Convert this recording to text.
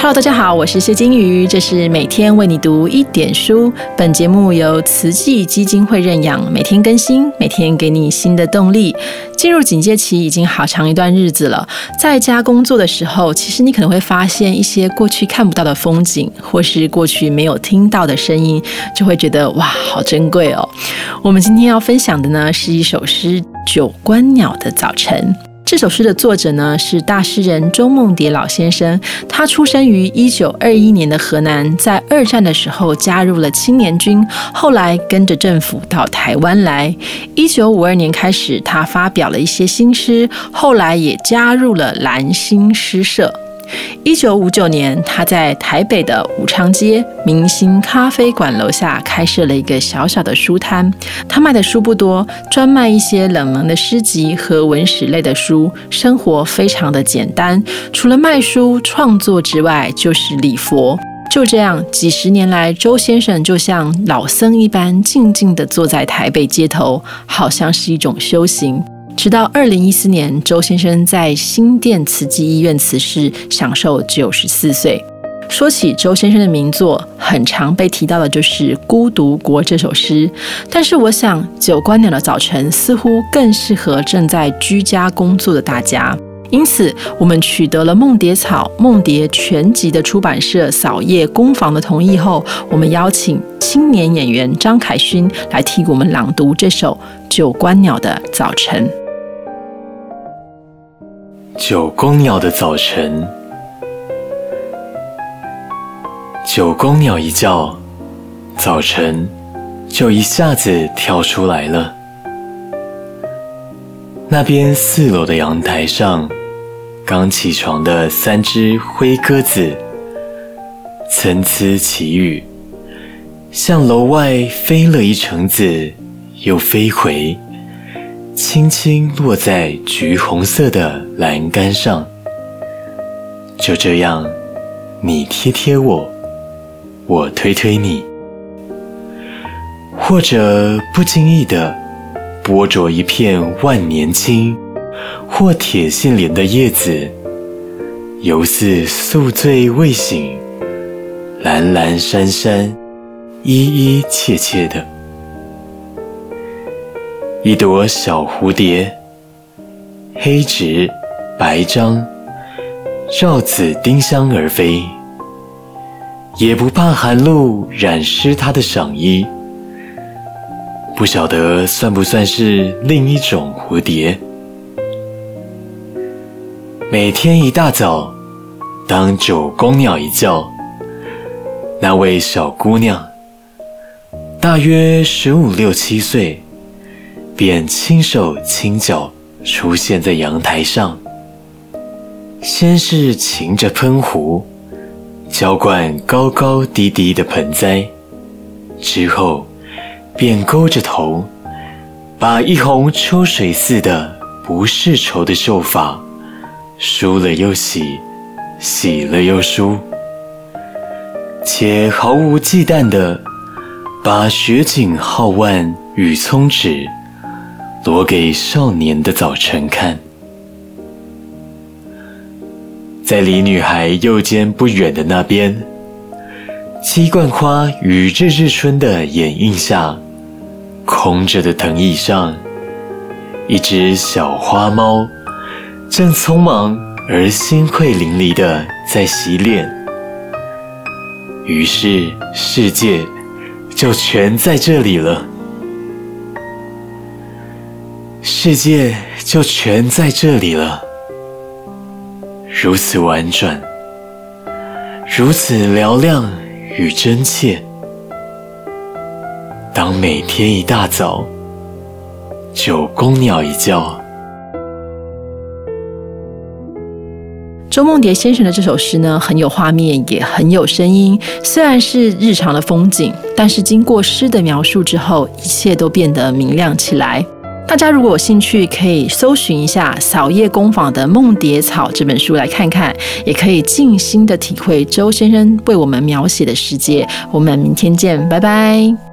Hello，大家好，我是谢金鱼，这是每天为你读一点书。本节目由慈济基金会认养，每天更新，每天给你新的动力。进入警戒期已经好长一段日子了，在家工作的时候，其实你可能会发现一些过去看不到的风景，或是过去没有听到的声音，就会觉得哇，好珍贵哦。我们今天要分享的呢，是一首诗《九观鸟的早晨》。这首诗的作者呢是大诗人周梦蝶老先生，他出生于一九二一年的河南，在二战的时候加入了青年军，后来跟着政府到台湾来。一九五二年开始，他发表了一些新诗，后来也加入了蓝星诗社。一九五九年，他在台北的武昌街明星咖啡馆楼下开设了一个小小的书摊。他卖的书不多，专卖一些冷门的诗集和文史类的书。生活非常的简单，除了卖书创作之外，就是礼佛。就这样，几十年来，周先生就像老僧一般，静静地坐在台北街头，好像是一种修行。直到二零一四年，周先生在新店慈济医院辞世，享受九十四岁。说起周先生的名作，很常被提到的就是《孤独国》这首诗。但是，我想《九观鸟的早晨》似乎更适合正在居家工作的大家。因此，我们取得了梦蝶草梦蝶全集的出版社扫叶工坊的同意后，我们邀请青年演员张凯勋来替我们朗读这首《九观鸟的早晨》。九公鸟的早晨，九公鸟一叫，早晨就一下子跳出来了。那边四楼的阳台上，刚起床的三只灰鸽子，参差奇语，向楼外飞了一程子，又飞回。轻轻落在橘红色的栏杆上，就这样，你贴贴我，我推推你，或者不经意的剥着一片万年青或铁线莲的叶子，犹似宿醉未醒，蓝蓝山山，依依切切的。一朵小蝴蝶，黑直白章，绕紫丁香而飞，也不怕寒露染湿它的裳衣。不晓得算不算是另一种蝴蝶？每天一大早，当九公鸟一叫，那位小姑娘，大约十五六七岁。便轻手轻脚出现在阳台上，先是擎着喷壶浇灌高高低低的盆栽，之后便勾着头，把一泓秋水似的不世愁的秀发梳了又洗，洗了又梳，且毫无忌惮的把雪景皓腕与葱指。挪给少年的早晨看，在离女孩右肩不远的那边，鸡冠花与日日春的掩映下，空着的藤椅上，一只小花猫正匆忙而心愧淋漓的在洗脸。于是世界就全在这里了。世界就全在这里了，如此婉转，如此嘹亮与真切。当每天一大早，九公鸟一叫，周梦蝶先生的这首诗呢，很有画面，也很有声音。虽然是日常的风景，但是经过诗的描述之后，一切都变得明亮起来。大家如果有兴趣，可以搜寻一下扫叶工坊的《梦蝶草》这本书来看看，也可以静心的体会周先生为我们描写的世界。我们明天见，拜拜。